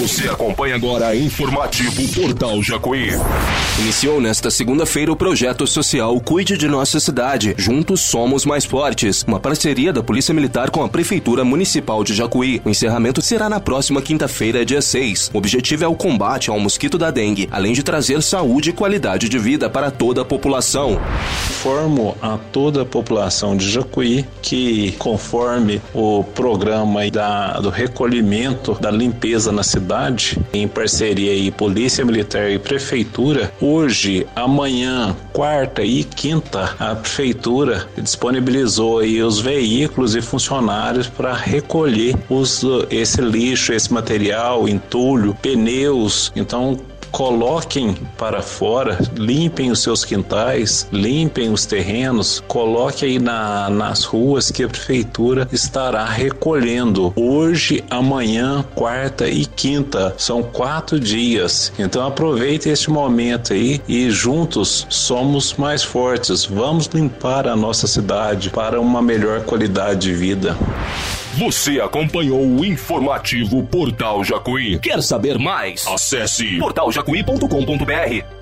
Você acompanha agora Informativo Portal Jacuí. Iniciou nesta segunda-feira o projeto social Cuide de Nossa Cidade. Juntos somos mais fortes. Uma parceria da Polícia Militar com a Prefeitura Municipal de Jacuí. O encerramento será na próxima quinta-feira, dia 6. O objetivo é o combate ao mosquito da dengue, além de trazer saúde e qualidade de vida para toda a população. Informo a toda a população de Jacuí que, conforme o programa da, do recolhimento da limpeza na cidade, em parceria aí Polícia Militar e Prefeitura, hoje, amanhã, quarta e quinta, a Prefeitura disponibilizou aí os veículos e funcionários para recolher os, esse lixo, esse material, entulho, pneus. Então, coloquem para fora, limpem os seus quintais, limpem os terrenos, coloque aí na, nas ruas que a prefeitura estará recolhendo hoje, amanhã, quarta e quinta. São quatro dias. Então aproveite este momento aí e juntos somos mais fortes. Vamos limpar a nossa cidade para uma melhor qualidade de vida. Você acompanhou o informativo Portal Jacuí. Quer saber mais? Acesse portaljacuí.com.br